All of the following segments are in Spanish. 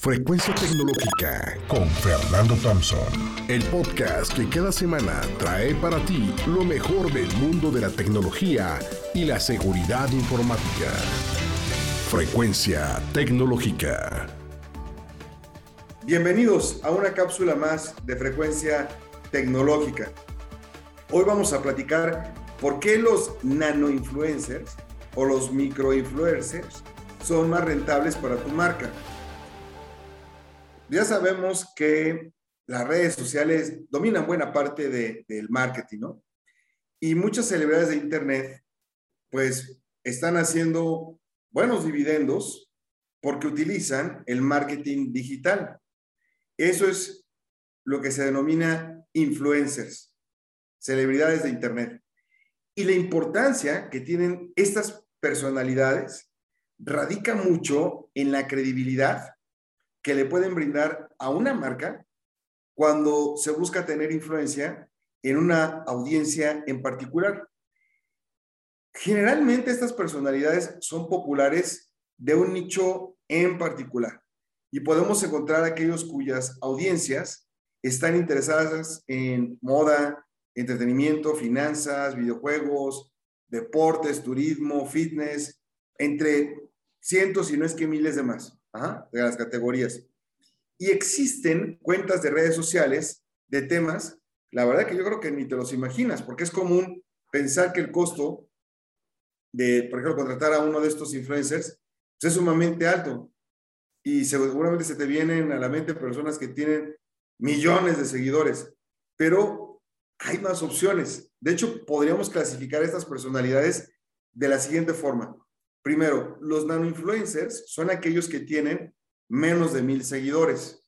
Frecuencia Tecnológica con Fernando Thompson. El podcast que cada semana trae para ti lo mejor del mundo de la tecnología y la seguridad informática. Frecuencia Tecnológica. Bienvenidos a una cápsula más de Frecuencia Tecnológica. Hoy vamos a platicar por qué los nanoinfluencers o los microinfluencers son más rentables para tu marca. Ya sabemos que las redes sociales dominan buena parte del marketing, ¿no? Y muchas celebridades de Internet, pues, están haciendo buenos dividendos porque utilizan el marketing digital. Eso es lo que se denomina influencers, celebridades de Internet. Y la importancia que tienen estas personalidades radica mucho en la credibilidad que le pueden brindar a una marca cuando se busca tener influencia en una audiencia en particular. Generalmente estas personalidades son populares de un nicho en particular y podemos encontrar aquellos cuyas audiencias están interesadas en moda, entretenimiento, finanzas, videojuegos, deportes, turismo, fitness, entre cientos y no es que miles de más de las categorías. Y existen cuentas de redes sociales de temas, la verdad que yo creo que ni te los imaginas, porque es común pensar que el costo de, por ejemplo, contratar a uno de estos influencers pues, es sumamente alto. Y seguramente se te vienen a la mente personas que tienen millones de seguidores, pero hay más opciones. De hecho, podríamos clasificar estas personalidades de la siguiente forma. Primero, los nanoinfluencers son aquellos que tienen menos de mil seguidores.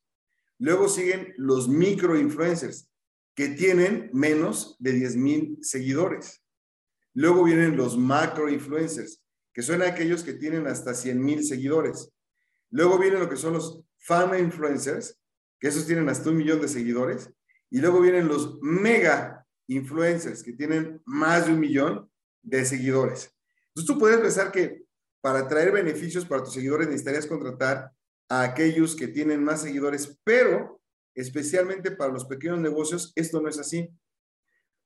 Luego siguen los microinfluencers, que tienen menos de diez mil seguidores. Luego vienen los macroinfluencers, que son aquellos que tienen hasta cien mil seguidores. Luego vienen lo que son los fan influencers, que esos tienen hasta un millón de seguidores. Y luego vienen los mega influencers, que tienen más de un millón de seguidores. Entonces tú puedes pensar que para traer beneficios para tus seguidores necesitarías contratar a aquellos que tienen más seguidores, pero especialmente para los pequeños negocios, esto no es así.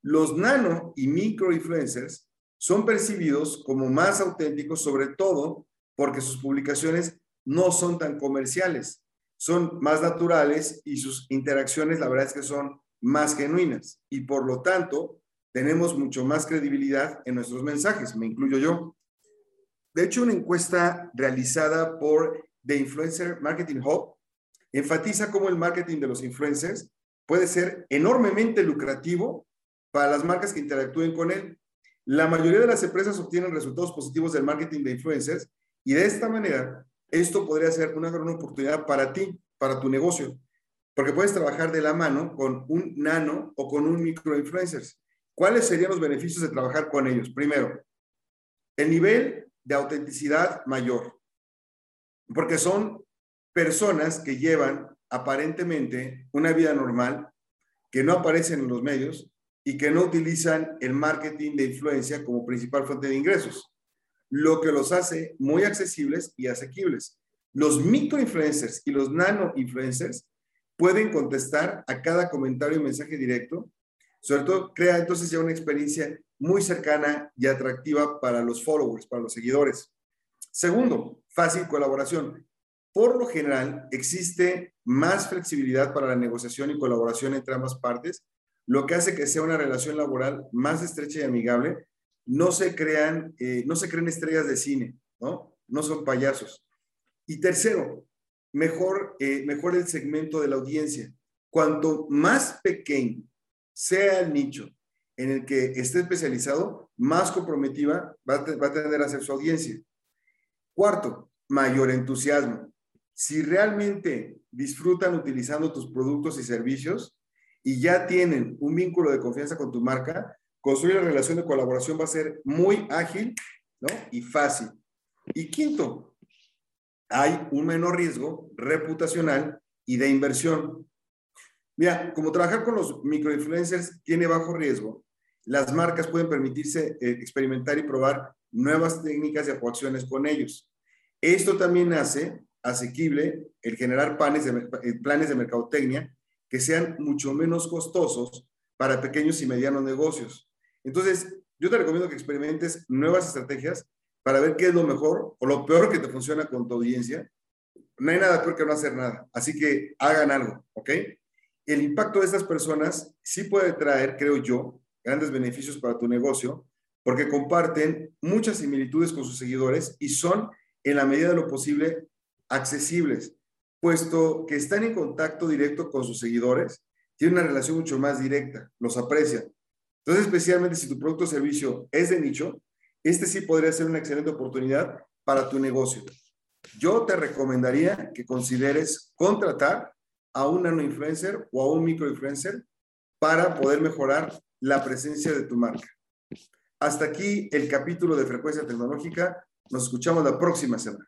Los nano y micro influencers son percibidos como más auténticos, sobre todo porque sus publicaciones no son tan comerciales, son más naturales y sus interacciones, la verdad es que son más genuinas y por lo tanto tenemos mucho más credibilidad en nuestros mensajes, me incluyo yo. De hecho, una encuesta realizada por The Influencer Marketing Hub enfatiza cómo el marketing de los influencers puede ser enormemente lucrativo para las marcas que interactúen con él. La mayoría de las empresas obtienen resultados positivos del marketing de influencers y de esta manera esto podría ser una gran oportunidad para ti, para tu negocio, porque puedes trabajar de la mano con un nano o con un micro influencers. ¿Cuáles serían los beneficios de trabajar con ellos? Primero, el nivel de autenticidad mayor, porque son personas que llevan aparentemente una vida normal, que no aparecen en los medios y que no utilizan el marketing de influencia como principal fuente de ingresos, lo que los hace muy accesibles y asequibles. Los microinfluencers y los nano-influencers pueden contestar a cada comentario y mensaje directo, sobre todo crea entonces ya una experiencia muy cercana y atractiva para los followers, para los seguidores. Segundo, fácil colaboración. Por lo general, existe más flexibilidad para la negociación y colaboración entre ambas partes, lo que hace que sea una relación laboral más estrecha y amigable. No se crean, eh, no se creen estrellas de cine, ¿no? No son payasos. Y tercero, mejor, eh, mejor el segmento de la audiencia. Cuanto más pequeño sea el nicho en el que esté especializado, más comprometida va a, va a tener a ser su audiencia. Cuarto, mayor entusiasmo. Si realmente disfrutan utilizando tus productos y servicios y ya tienen un vínculo de confianza con tu marca, construir la relación de colaboración va a ser muy ágil ¿no? y fácil. Y quinto, hay un menor riesgo reputacional y de inversión. Mira, como trabajar con los microinfluencers tiene bajo riesgo, las marcas pueden permitirse eh, experimentar y probar nuevas técnicas y actuaciones con ellos. Esto también hace asequible el generar planes de, eh, planes de mercadotecnia que sean mucho menos costosos para pequeños y medianos negocios. Entonces, yo te recomiendo que experimentes nuevas estrategias para ver qué es lo mejor o lo peor que te funciona con tu audiencia. No hay nada peor que no hacer nada. Así que hagan algo, ¿ok? El impacto de estas personas sí puede traer, creo yo, grandes beneficios para tu negocio, porque comparten muchas similitudes con sus seguidores y son, en la medida de lo posible, accesibles, puesto que están en contacto directo con sus seguidores, tienen una relación mucho más directa, los aprecian. Entonces, especialmente si tu producto o servicio es de nicho, este sí podría ser una excelente oportunidad para tu negocio. Yo te recomendaría que consideres contratar a un nano influencer o a un micro influencer para poder mejorar la presencia de tu marca. Hasta aquí el capítulo de frecuencia tecnológica. Nos escuchamos la próxima semana.